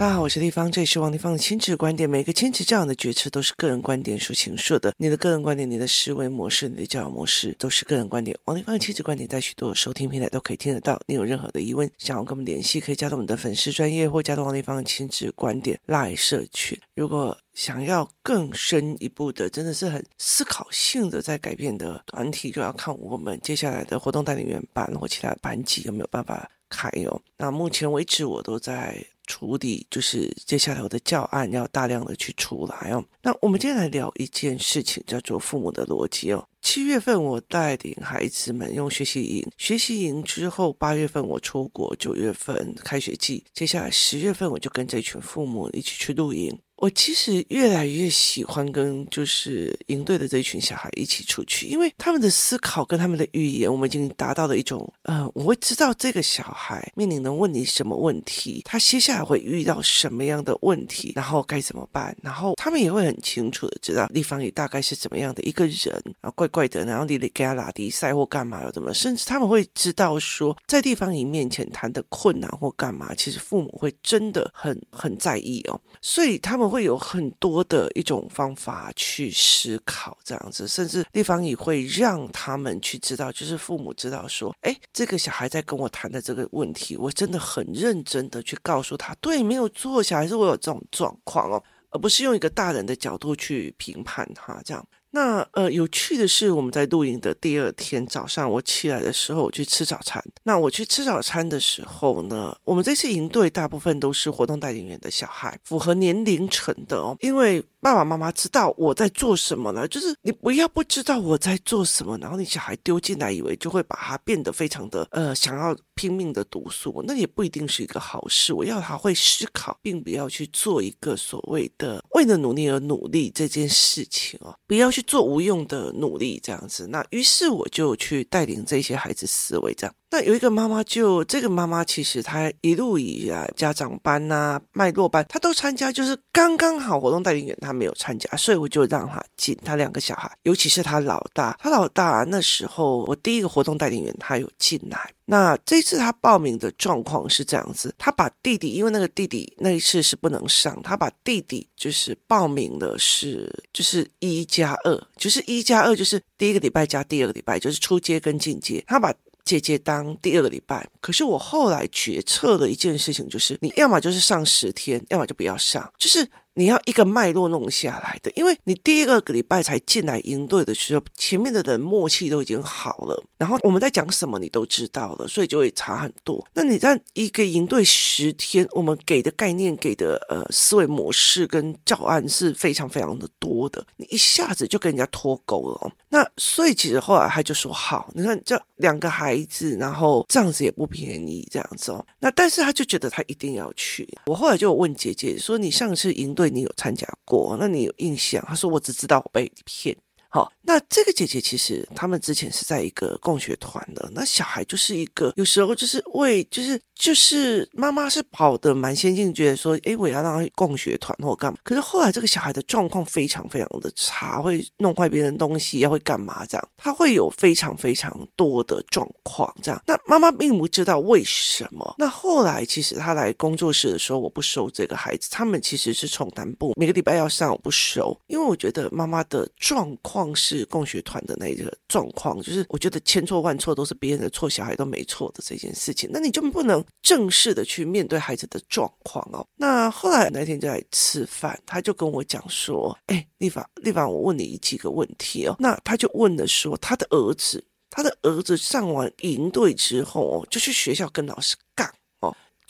大家好，我是丽芳，这里是王立芳的亲子观点。每个亲子教养的决策都是个人观点所形塑的。你的个人观点、你的思维模式、你的教养模式都是个人观点。王立芳的亲子观点在许多收听平台都可以听得到。你有任何的疑问，想要跟我们联系，可以加入我们的粉丝专业或加入王立芳的亲子观点 LINE 社群。如果想要更深一步的，真的是很思考性的在改变的团体，就要看我们接下来的活动带领员班或其他班级有没有办法开哦。那目前为止，我都在。处理就是接下来我的教案要大量的去出来哦。那我们今天来聊一件事情，叫做父母的逻辑哦。七月份我带领孩子们用学习营，学习营之后八月份我出国，九月份开学季，接下来十月份我就跟这群父母一起去露营。我其实越来越喜欢跟就是营队的这一群小孩一起出去，因为他们的思考跟他们的语言，我们已经达到了一种，呃，我会知道这个小孩面临的问你什么问题，他接下来会遇到什么样的问题，然后该怎么办，然后他们也会很清楚的知道地方里大概是怎么样的一个人，啊怪怪的，然后你得给他拉低赛或干嘛又怎么，甚至他们会知道说，在地方里面前谈的困难或干嘛，其实父母会真的很很在意哦，所以他们。会有很多的一种方法去思考，这样子，甚至立方也会让他们去知道，就是父母知道说，哎，这个小孩在跟我谈的这个问题，我真的很认真的去告诉他，对，没有错，小孩是我有这种状况哦，而不是用一个大人的角度去评判他这样。那呃，有趣的是，我们在露营的第二天早上，我起来的时候，我去吃早餐。那我去吃早餐的时候呢，我们这次营队大部分都是活动带领员的小孩，符合年龄层的哦，因为。爸爸妈妈知道我在做什么呢？就是你不要不知道我在做什么，然后你小孩丢进来，以为就会把他变得非常的呃，想要拼命的读书，那也不一定是一个好事。我要他会思考，并不要去做一个所谓的为了努力而努力这件事情哦，不要去做无用的努力这样子。那于是我就去带领这些孩子思维这样。那有一个妈妈就，这个妈妈其实她一路以来家长班呐、啊、脉络班，她都参加，就是刚刚好活动带领员她没有参加，所以我就让她进。她两个小孩，尤其是她老大，她老大那时候我第一个活动带领员她有进来。那这次她报名的状况是这样子，她把弟弟，因为那个弟弟那一次是不能上，她把弟弟就是报名的是就是一加二，就是一加二就是第一个礼拜加第二个礼拜，就是初阶跟进阶，她把。姐姐当第二个礼拜，可是我后来决策的一件事情就是，你要么就是上十天，要么就不要上，就是。你要一个脉络弄下来的，因为你第一个礼拜才进来营队的时候，前面的人默契都已经好了，然后我们在讲什么你都知道了，所以就会差很多。那你在一个营队十天，我们给的概念、给的呃思维模式跟教案是非常非常的多的，你一下子就跟人家脱钩了。那所以其实后来他就说好，你看这两个孩子，然后这样子也不便宜，这样子哦。那但是他就觉得他一定要去。我后来就问姐姐说：“你上次营队？”你有参加过？那你有印象？他说：“我只知道我被骗。”好，那这个姐姐其实他们之前是在一个共学团的，那小孩就是一个有时候就是为就是就是妈妈是跑得蛮先进，觉得说，诶，我要让他共学团或干嘛。可是后来这个小孩的状况非常非常的差，会弄坏别人东西，要会干嘛这样？他会有非常非常多的状况这样。那妈妈并不知道为什么。那后来其实他来工作室的时候，我不收这个孩子，他们其实是从南部每个礼拜要上，我不收，因为我觉得妈妈的状况。是共学团的那个状况，就是我觉得千错万错都是别人的错，小孩都没错的这件事情，那你就不能正式的去面对孩子的状况哦。那后来那天就来吃饭，他就跟我讲说：“哎，丽凡，丽凡，我问你几个问题哦。”那他就问了说：“他的儿子，他的儿子上完营队之后哦，就去学校跟老师。”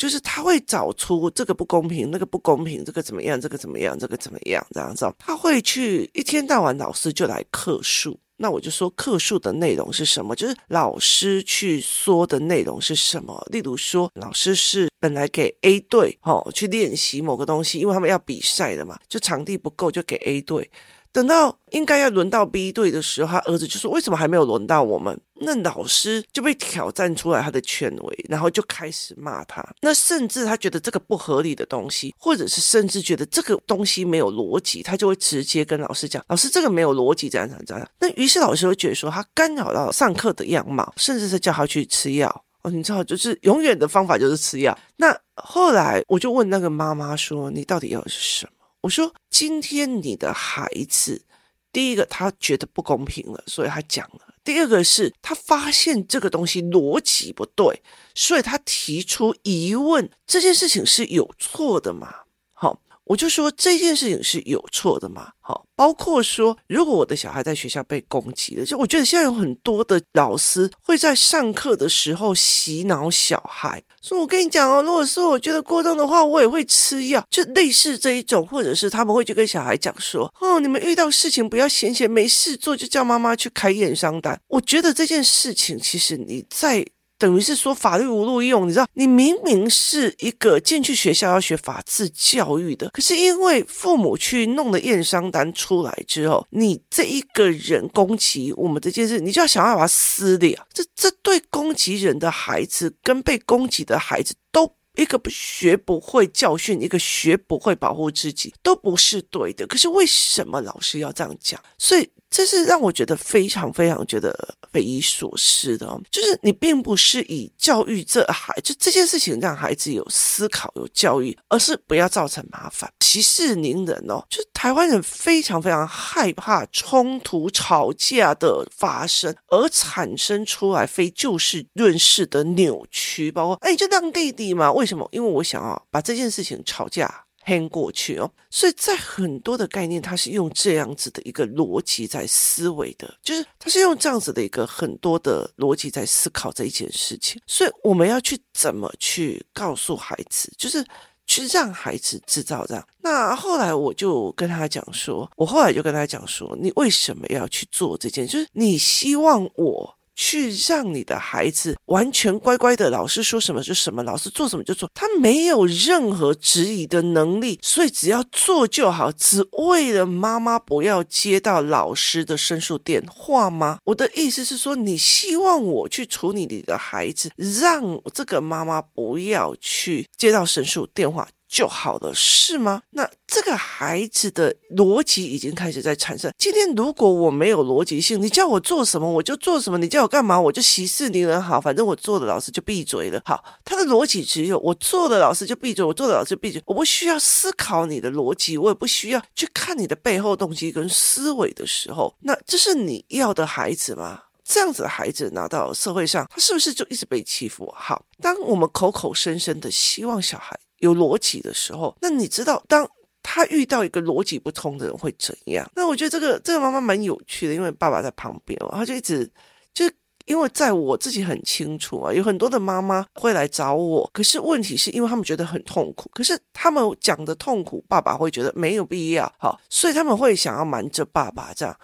就是他会找出这个不公平，那个不公平，这个怎么样，这个怎么样，这个怎么样，这样子。他会去一天到晚，老师就来客诉。那我就说客诉的内容是什么？就是老师去说的内容是什么？例如说，老师是本来给 A 队哦去练习某个东西，因为他们要比赛的嘛，就场地不够，就给 A 队。等到应该要轮到 B 队的时候，他儿子就说：“为什么还没有轮到我们？”那老师就被挑战出来他的权威，然后就开始骂他。那甚至他觉得这个不合理的东西，或者是甚至觉得这个东西没有逻辑，他就会直接跟老师讲：“老师，这个没有逻辑，这样这样这样。”那于是老师会觉得说他干扰到上课的样貌，甚至是叫他去吃药。哦，你知道，就是永远的方法就是吃药。那后来我就问那个妈妈说：“你到底要的是什么？”我说：“今天你的孩子，第一个他觉得不公平了，所以他讲了；第二个是他发现这个东西逻辑不对，所以他提出疑问。这件事情是有错的吗？”我就说这件事情是有错的嘛，好，包括说如果我的小孩在学校被攻击了，就我觉得现在有很多的老师会在上课的时候洗脑小孩，说我跟你讲哦，如果说我觉得过动的话，我也会吃药，就类似这一种，或者是他们会去跟小孩讲说，哦，你们遇到事情不要闲闲没事做，就叫妈妈去开验伤单。我觉得这件事情其实你在。等于是说法律无路用，你知道，你明明是一个进去学校要学法治教育的，可是因为父母去弄了验伤单出来之后，你这一个人攻击我们这件事，你就要想办法撕裂。这这对攻击人的孩子跟被攻击的孩子都一个学不会教训，一个学不会保护自己，都不是对的。可是为什么老师要这样讲？所以。这是让我觉得非常非常觉得匪夷所思的哦，就是你并不是以教育这孩，就这件事情让孩子有思考、有教育，而是不要造成麻烦、息事宁人哦。就是台湾人非常非常害怕冲突、吵架的发生，而产生出来非就事论事的扭曲，包括哎，就当弟弟嘛？为什么？因为我想要把这件事情吵架。偏过去哦，所以在很多的概念，它是用这样子的一个逻辑在思维的，就是它是用这样子的一个很多的逻辑在思考这一件事情。所以我们要去怎么去告诉孩子，就是去让孩子知道这样。那后来我就跟他讲说，我后来就跟他讲说，你为什么要去做这件？就是你希望我。去让你的孩子完全乖乖的，老师说什么就什么，老师做什么就做，他没有任何质疑的能力，所以只要做就好，只为了妈妈不要接到老师的申诉电话吗？我的意思是说，你希望我去处理你的孩子，让这个妈妈不要去接到申诉电话。就好了，是吗？那这个孩子的逻辑已经开始在产生。今天如果我没有逻辑性，你叫我做什么我就做什么，你叫我干嘛我就息事宁人。好，反正我做的老师就闭嘴了。好，他的逻辑只有我做的老师就闭嘴，我做的老师就闭嘴。我不需要思考你的逻辑，我也不需要去看你的背后动机跟思维的时候，那这是你要的孩子吗？这样子的孩子拿到社会上，他是不是就一直被欺负？好，当我们口口声声的希望小孩。有逻辑的时候，那你知道，当他遇到一个逻辑不通的人会怎样？那我觉得这个这个妈妈蛮有趣的，因为爸爸在旁边，然后就一直就因为在我自己很清楚啊，有很多的妈妈会来找我，可是问题是因为他们觉得很痛苦，可是他们讲的痛苦，爸爸会觉得没有必要，好，所以他们会想要瞒着爸爸这样。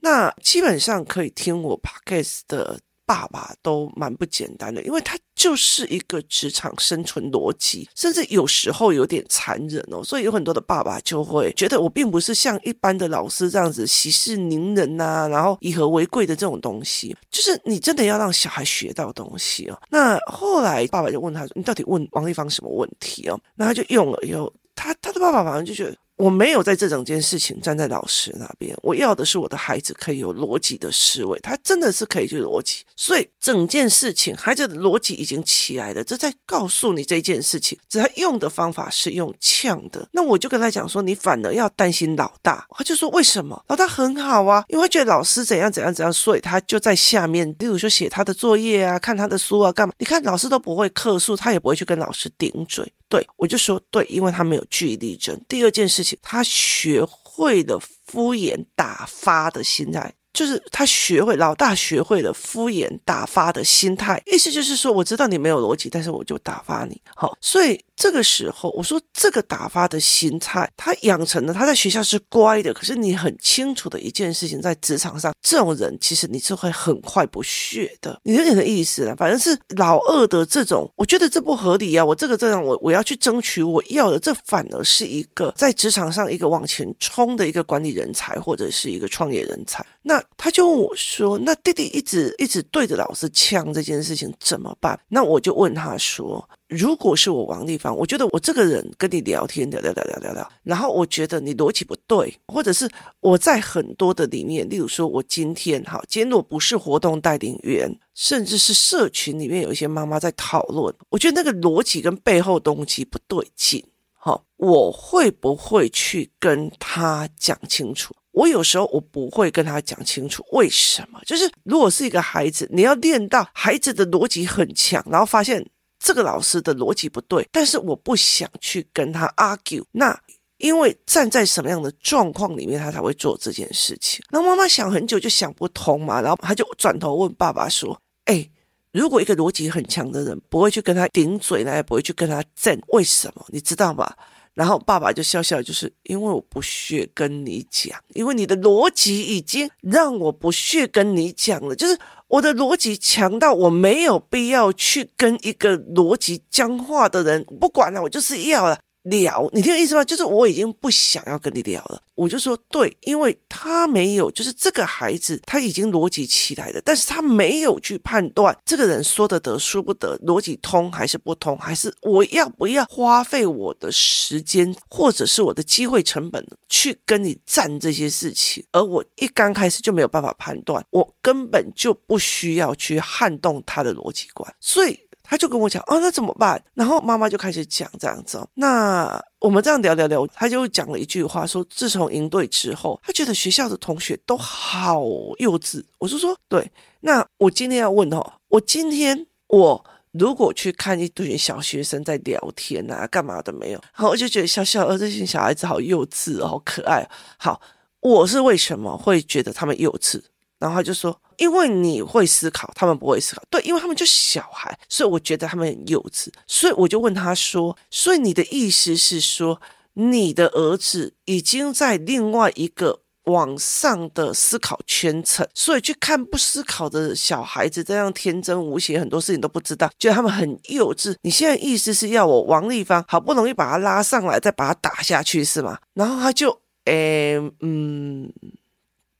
那基本上可以听我 podcast 的。爸爸都蛮不简单的，因为他就是一个职场生存逻辑，甚至有时候有点残忍哦。所以有很多的爸爸就会觉得，我并不是像一般的老师这样子息事宁人呐、啊，然后以和为贵的这种东西。就是你真的要让小孩学到东西哦。那后来爸爸就问他说：“你到底问王立芳什么问题哦？”那他就用了以后，他他的爸爸反正就觉得。我没有在这整件事情站在老师那边，我要的是我的孩子可以有逻辑的思维，他真的是可以去逻辑，所以整件事情孩子的逻辑已经起来了，这在告诉你这件事情，只他用的方法是用呛的，那我就跟他讲说，你反而要担心老大，他就说为什么？老大很好啊，因为觉得老师怎样怎样怎样，所以他就在下面，例如说写他的作业啊，看他的书啊，干嘛？你看老师都不会客诉，他也不会去跟老师顶嘴。对，我就说对，因为他没有据理力争。第二件事情，他学会了敷衍打发的心态。就是他学会，老大学会了敷衍打发的心态，意思就是说，我知道你没有逻辑，但是我就打发你。好，所以这个时候我说，这个打发的心态，他养成了，他在学校是乖的。可是你很清楚的一件事情，在职场上，这种人其实你是会很快不屑的。你有点的意思了，反正是老二的这种，我觉得这不合理啊！我这个这样，我我要去争取我要的，这反而是一个在职场上一个往前冲的一个管理人才，或者是一个创业人才。那他就问我说：“那弟弟一直一直对着老师呛这件事情怎么办？”那我就问他说：“如果是我王丽芳，我觉得我这个人跟你聊天聊聊聊聊聊聊，然后我觉得你逻辑不对，或者是我在很多的里面，例如说我今天哈，今天我不是活动带领员，甚至是社群里面有一些妈妈在讨论，我觉得那个逻辑跟背后动机不对劲，好，我会不会去跟他讲清楚？我有时候我不会跟他讲清楚为什么，就是如果是一个孩子，你要练到孩子的逻辑很强，然后发现这个老师的逻辑不对，但是我不想去跟他 argue，那因为站在什么样的状况里面，他才会做这件事情？那妈妈想很久就想不通嘛，然后他就转头问爸爸说：“哎，如果一个逻辑很强的人不会去跟他顶嘴，那也不会去跟他争，为什么？你知道吗？”然后爸爸就笑笑，就是因为我不屑跟你讲，因为你的逻辑已经让我不屑跟你讲了，就是我的逻辑强到我没有必要去跟一个逻辑僵化的人，不管了，我就是要了。聊，你听我意思吗？就是我已经不想要跟你聊了。我就说对，因为他没有，就是这个孩子他已经逻辑起来了，但是他没有去判断这个人说得得说不得，逻辑通还是不通，还是我要不要花费我的时间或者是我的机会成本去跟你战这些事情？而我一刚开始就没有办法判断，我根本就不需要去撼动他的逻辑观，所以。他就跟我讲哦，那怎么办？然后妈妈就开始讲这样子。那我们这样聊聊聊，他就讲了一句话，说自从营队之后，他觉得学校的同学都好幼稚。我就说对。那我今天要问哦，我今天我如果去看一堆小学生在聊天啊，干嘛的没有？然后我就觉得小小呃这些小孩子好幼稚哦，好可爱。好，我是为什么会觉得他们幼稚？然后他就说。因为你会思考，他们不会思考。对，因为他们就小孩，所以我觉得他们很幼稚。所以我就问他说：“所以你的意思是说，你的儿子已经在另外一个网上的思考圈层，所以去看不思考的小孩子这样天真无邪，很多事情都不知道，觉得他们很幼稚。你现在意思是要我王丽芳好不容易把他拉上来，再把他打下去是吗？”然后他就，诶，嗯。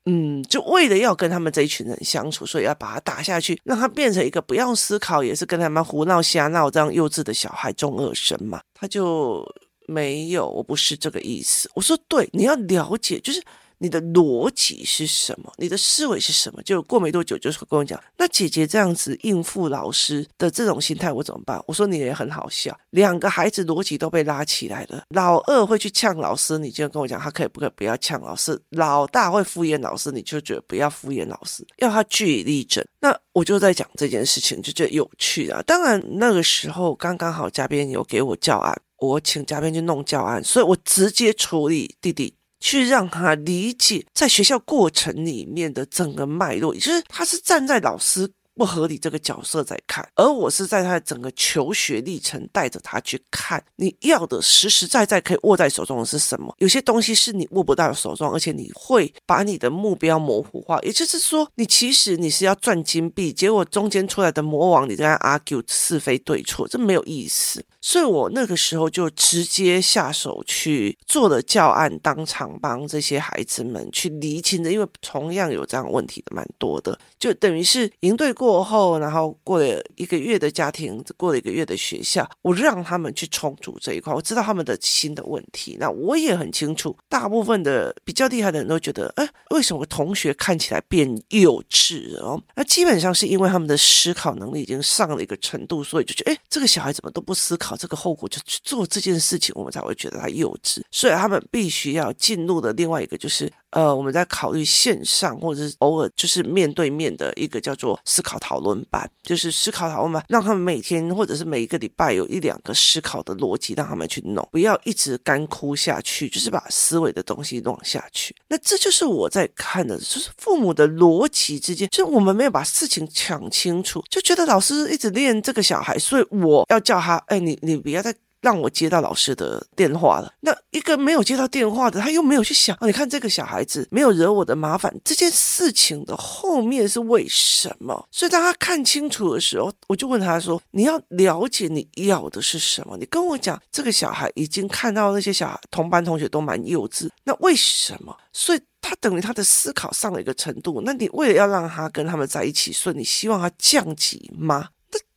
嗯，就为了要跟他们这一群人相处，所以要把他打下去，让他变成一个不要思考，也是跟他们胡闹瞎闹这样幼稚的小孩中二生嘛。他就没有，我不是这个意思。我说对，你要了解，就是。你的逻辑是什么？你的思维是什么？就过没多久，就是跟我讲，那姐姐这样子应付老师的这种心态，我怎么办？我说你也很好笑，两个孩子逻辑都被拉起来了。老二会去呛老师，你就跟我讲，他可不可以不要呛老师？老大会敷衍老师，你就觉得不要敷衍老师，要他据理力争。那我就在讲这件事情，就觉得有趣啊。当然那个时候刚刚好，嘉宾有给我教案，我请嘉宾去弄教案，所以我直接处理弟弟。去让他理解在学校过程里面的整个脉络，也就是他是站在老师不合理这个角色在看，而我是在他的整个求学历程带着他去看，你要的实实在在可以握在手中的是什么？有些东西是你握不到手中，而且你会把你的目标模糊化。也就是说，你其实你是要赚金币，结果中间出来的魔王，你在 argue 是非对错，这没有意思。所以我那个时候就直接下手去做了教案，当场帮这些孩子们去厘清的，因为同样有这样问题的蛮多的，就等于是营队。过后，然后过了一个月的家庭，过了一个月的学校，我让他们去重组这一块。我知道他们的新的问题，那我也很清楚，大部分的比较厉害的人都觉得，哎，为什么同学看起来变幼稚了哦？那基本上是因为他们的思考能力已经上了一个程度，所以就觉得，哎，这个小孩怎么都不思考，这个后果就去做这件事情，我们才会觉得他幼稚。所以他们必须要进入的另外一个就是。呃，我们在考虑线上或者是偶尔就是面对面的一个叫做思考讨论班，就是思考讨论班，让他们每天或者是每一个礼拜有一两个思考的逻辑，让他们去弄，不要一直干枯下去，就是把思维的东西弄下去。那这就是我在看的，就是父母的逻辑之间，就是我们没有把事情讲清楚，就觉得老师一直练这个小孩，所以我要叫他，哎，你你不要再。让我接到老师的电话了。那一个没有接到电话的，他又没有去想，哦，你看这个小孩子没有惹我的麻烦，这件事情的后面是为什么？所以当他看清楚的时候，我就问他说：“你要了解你要的是什么？你跟我讲，这个小孩已经看到那些小孩同班同学都蛮幼稚，那为什么？所以他等于他的思考上了一个程度。那你为了要让他跟他们在一起，所以你希望他降级吗？”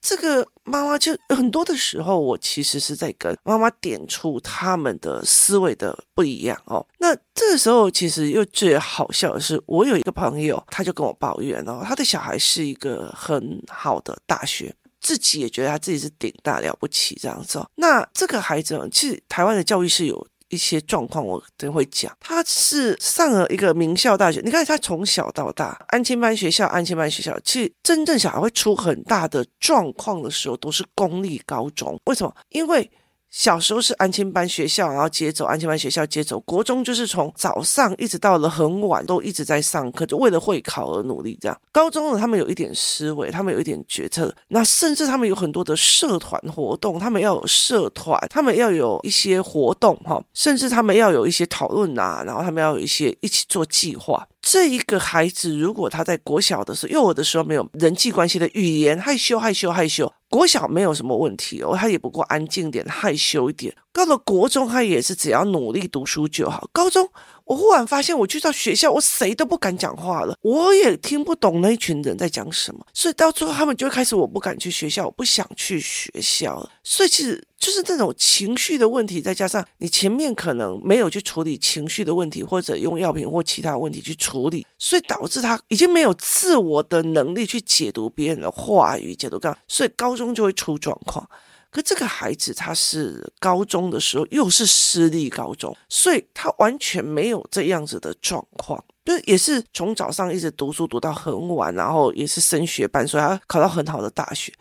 这个妈妈就很多的时候，我其实是在跟妈妈点出他们的思维的不一样哦。那这个时候，其实又最好笑的是，我有一个朋友，他就跟我抱怨哦，他的小孩是一个很好的大学，自己也觉得他自己是顶大了不起这样子哦。那这个孩子，其实台湾的教育是有。一些状况我等会讲，他是上了一个名校大学。你看他从小到大，安亲班学校，安亲班学校，其实真正小孩会出很大的状况的时候，都是公立高中。为什么？因为。小时候是安亲班学校，然后接走安亲班学校接走。国中就是从早上一直到了很晚，都一直在上课，就为了会考而努力。这样，高中呢，他们有一点思维，他们有一点决策，那甚至他们有很多的社团活动，他们要有社团，他们要有一些活动哈，甚至他们要有一些讨论啊，然后他们要有一些一起做计划。这一个孩子，如果他在国小的时候、幼儿的时候没有人际关系的语言，害羞害羞害羞，国小没有什么问题哦，他也不过安静点，害羞一点。到了国中，他也是只要努力读书就好。高中。我忽然发现，我去到学校，我谁都不敢讲话了，我也听不懂那一群人在讲什么，所以到最后他们就开始，我不敢去学校，我不想去学校了。所以其实就是这种情绪的问题，再加上你前面可能没有去处理情绪的问题，或者用药品或其他问题去处理，所以导致他已经没有自我的能力去解读别人的话语，解读刚，所以高中就会出状况。可这个孩子他是高中的时候又是私立高中，所以他完全没有这样子的状况，就也是从早上一直读书读到很晚，然后也是升学班，所以他考到很好的大学。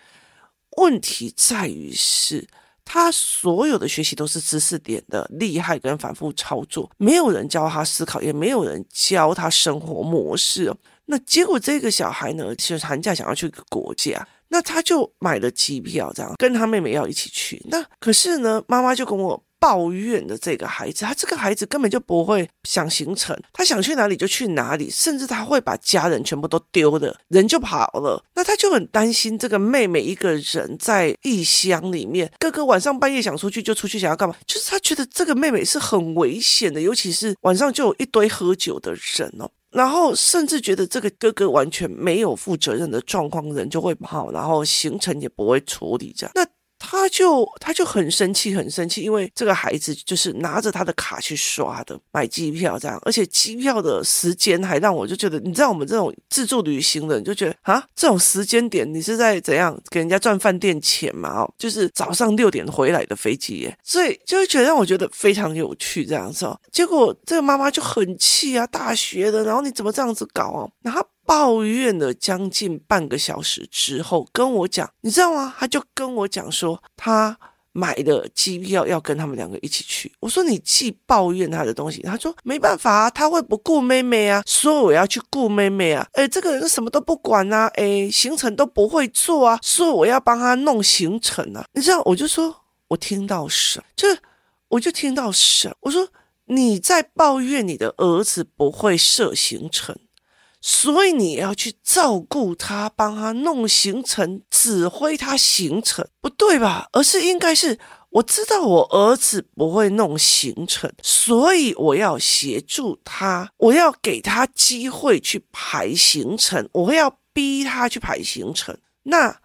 问题在于是他所有的学习都是知识点的厉害跟反复操作，没有人教他思考，也没有人教他生活模式。那结果这个小孩呢，其实寒假想要去一个国家。那他就买了机票，这样跟他妹妹要一起去。那可是呢，妈妈就跟我抱怨的这个孩子，他这个孩子根本就不会想行程，他想去哪里就去哪里，甚至他会把家人全部都丢了，人就跑了。那他就很担心这个妹妹一个人在异乡里面，哥哥晚上半夜想出去就出去，想要干嘛？就是他觉得这个妹妹是很危险的，尤其是晚上就有一堆喝酒的人哦。然后甚至觉得这个哥哥完全没有负责任的状况，人就会跑，然后行程也不会处理这样。那。他就他就很生气，很生气，因为这个孩子就是拿着他的卡去刷的，买机票这样，而且机票的时间还让我就觉得，你知道我们这种自助旅行的你就觉得啊，这种时间点你是在怎样给人家赚饭店钱嘛？哦，就是早上六点回来的飞机耶，所以就会觉得让我觉得非常有趣这样子哦。结果这个妈妈就很气啊，大学的，然后你怎么这样子搞啊？然后。抱怨了将近半个小时之后，跟我讲，你知道吗？他就跟我讲说，他买了机票要跟他们两个一起去。我说你既抱怨他的东西，他说没办法啊，他会不顾妹妹啊，说我要去顾妹妹啊，诶，这个人什么都不管啊，诶，行程都不会做啊，说我要帮他弄行程啊，你知道？我就说我听到什，就是我就听到什，我说你在抱怨你的儿子不会设行程。所以你要去照顾他，帮他弄行程，指挥他行程，不对吧？而是应该是我知道我儿子不会弄行程，所以我要协助他，我要给他机会去排行程，我要逼他去排行程。那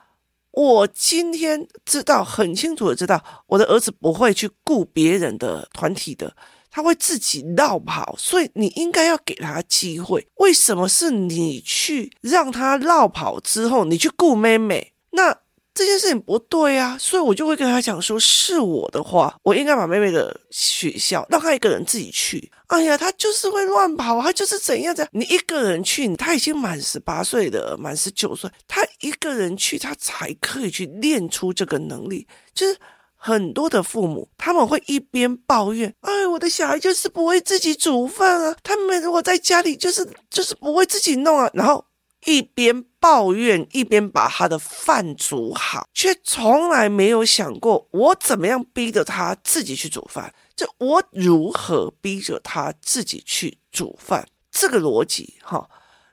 我今天知道很清楚的知道，我的儿子不会去顾别人的团体的。他会自己绕跑，所以你应该要给他机会。为什么是你去让他绕跑之后，你去顾妹妹？那这件事情不对啊！所以我就会跟他讲说，是我的话，我应该把妹妹的学校让他一个人自己去。哎呀，他就是会乱跑，他就是怎样怎样。你一个人去，他已经满十八岁的，满十九岁，他一个人去，他才可以去练出这个能力，就是。很多的父母他们会一边抱怨，哎，我的小孩就是不会自己煮饭啊，他们如果在家里就是就是不会自己弄啊，然后一边抱怨一边把他的饭煮好，却从来没有想过我怎么样逼着他自己去煮饭，就我如何逼着他自己去煮饭，这个逻辑哈，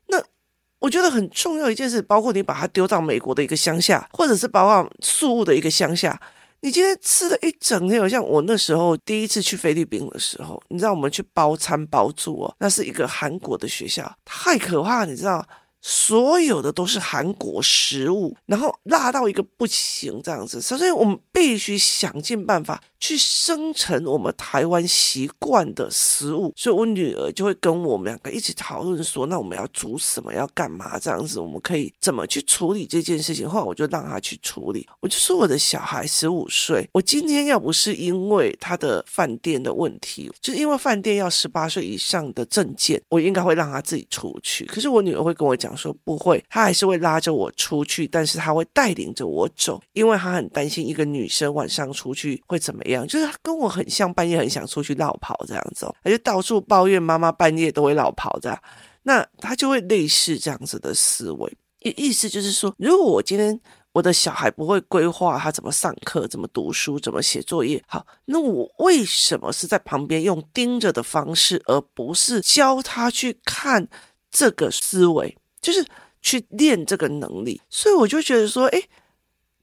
那我觉得很重要一件事，包括你把他丢到美国的一个乡下，或者是包括宿务的一个乡下。你今天吃了一整天，好像我那时候第一次去菲律宾的时候，你知道我们去包餐包住哦，那是一个韩国的学校，太可怕，你知道，所有的都是韩国食物，然后辣到一个不行这样子，所以我们必须想尽办法去生成我们台湾习惯的食物。所以我女儿就会跟我们两个一起讨论说，那我们要煮什么，要干嘛这样子，我们可以怎么去处理这件事情。后来我就让她去处理，我就说我的小孩十五岁，我今天要不是因为他的饭店的问题，就是因为饭店要十八岁以上的证件，我应该会让他自己出去。可是我女儿会跟我讲说不会，他还是会拉着我出去，但是他会带领着我走，因为他很担心一个女生晚上出去会怎么样。就是他跟我很像，半夜很想出去落跑这样子，她就到处抱怨妈妈半夜都会落跑这样。那他就会类似这样子的思维，意意思就是说，如果我今天。我的小孩不会规划他怎么上课、怎么读书、怎么写作业。好，那我为什么是在旁边用盯着的方式，而不是教他去看这个思维，就是去练这个能力？所以我就觉得说，哎，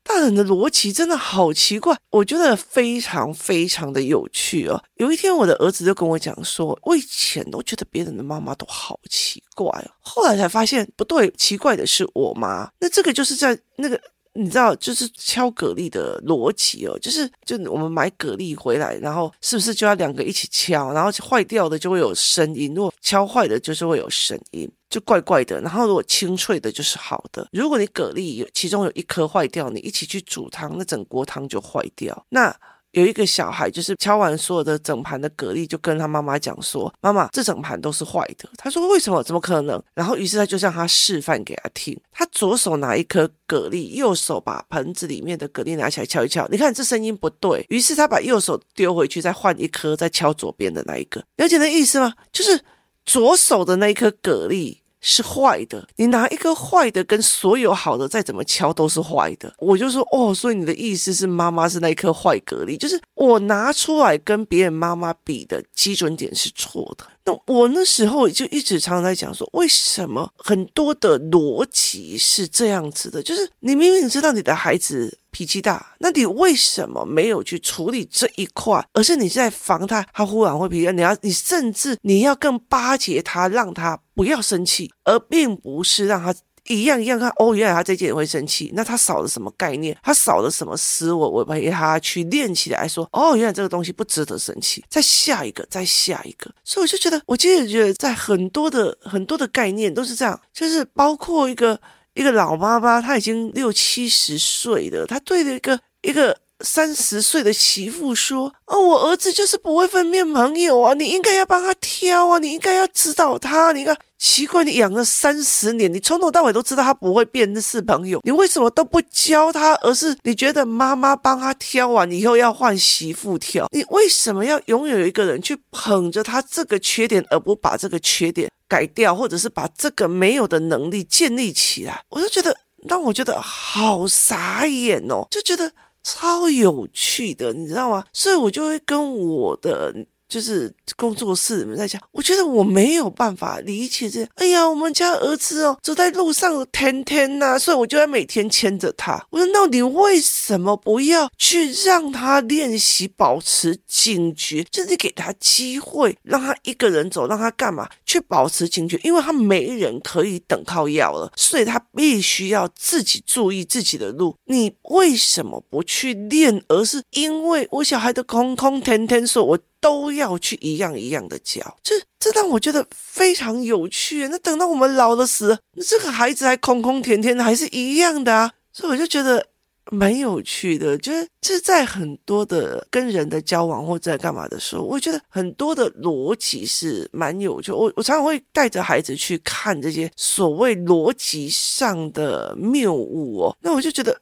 大人的逻辑真的好奇怪，我觉得非常非常的有趣哦。有一天，我的儿子就跟我讲说，我以前都觉得别人的妈妈都好奇怪哦，后来才发现不对，奇怪的是我妈。那这个就是在那个。你知道，就是敲蛤蜊的逻辑哦，就是就我们买蛤蜊回来，然后是不是就要两个一起敲，然后坏掉的就会有声音，如果敲坏的，就是会有声音，就怪怪的。然后如果清脆的，就是好的。如果你蛤蜊有其中有一颗坏掉，你一起去煮汤，那整锅汤就坏掉。那。有一个小孩，就是敲完所有的整盘的蛤蜊，就跟他妈妈讲说：“妈妈，这整盘都是坏的。”他说：“为什么？怎么可能？”然后于是他就让他示范给他听。他左手拿一颗蛤蜊，右手把盆子里面的蛤蜊拿起来敲一敲。你看这声音不对，于是他把右手丢回去，再换一颗，再敲左边的那一个。了解那意思吗？就是左手的那一颗蛤蜊。是坏的，你拿一个坏的跟所有好的再怎么敲都是坏的。我就说哦，所以你的意思是妈妈是那一颗坏蛤蜊，就是我拿出来跟别人妈妈比的基准点是错的。那我那时候就一直常常在讲说，为什么很多的逻辑是这样子的？就是你明明知道你的孩子脾气大，那你为什么没有去处理这一块？而是你在防他，他忽然会脾气，你要你甚至你要更巴结他，让他不要生气，而并不是让他。一样一样看哦，原来他这件也会生气，那他少了什么概念？他少了什么思维？我陪他去练起来说，哦，原来这个东西不值得生气。再下一个，再下一个，所以我就觉得，我其实觉得，在很多的很多的概念都是这样，就是包括一个一个老妈妈，她已经六七十岁了，她对着一个一个。三十岁的媳妇说：“哦，我儿子就是不会分辨朋友啊，你应该要帮他挑啊，你应该要指导他。你看，奇怪，你养了三十年，你从头到尾都知道他不会辨识朋友，你为什么都不教他？而是你觉得妈妈帮他挑完以后要换媳妇挑？你为什么要永远有一个人去捧着他这个缺点，而不把这个缺点改掉，或者是把这个没有的能力建立起来？我就觉得让我觉得好傻眼哦，就觉得。”超有趣的，你知道吗？所以我就会跟我的。就是工作室里面在讲，我觉得我没有办法理解这。哎呀，我们家儿子哦，走在路上天天呐，所以我就要每天牵着他。我说，那你为什么不要去让他练习保持警觉？就是给他机会，让他一个人走，让他干嘛？去保持警觉，因为他没人可以等靠要了，所以他必须要自己注意自己的路。你为什么不去练？而是因为我小孩的空空天天说，我。都要去一样一样的教，这这让我觉得非常有趣。那等到我们老了时，那这个孩子还空空甜甜的，还是一样的啊。所以我就觉得蛮有趣的，就是这在很多的跟人的交往或者在干嘛的时候，我觉得很多的逻辑是蛮有趣。我我常常会带着孩子去看这些所谓逻辑上的谬误哦，那我就觉得。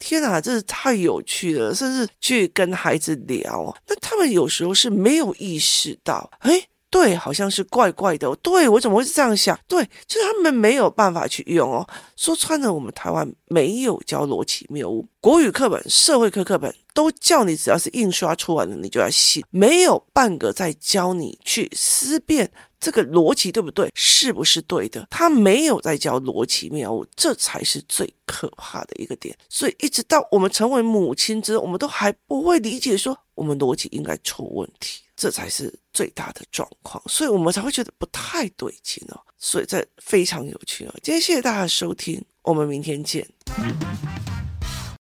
天啊，这是太有趣了！甚至去跟孩子聊，那他们有时候是没有意识到，诶，对，好像是怪怪的。对，我怎么会是这样想？对，就是他们没有办法去用哦。说穿了，我们台湾没有教逻辑谬误，国语课本、社会科课本都叫你，只要是印刷出来的，你就要信，没有半个在教你去思辨。这个逻辑对不对？是不是对的？他没有在教逻辑谬误，这才是最可怕的一个点。所以一直到我们成为母亲之后，我们都还不会理解说我们逻辑应该出问题。这才是最大的状况，所以我们才会觉得不太对劲哦。所以这非常有趣哦。今天谢谢大家收听，我们明天见。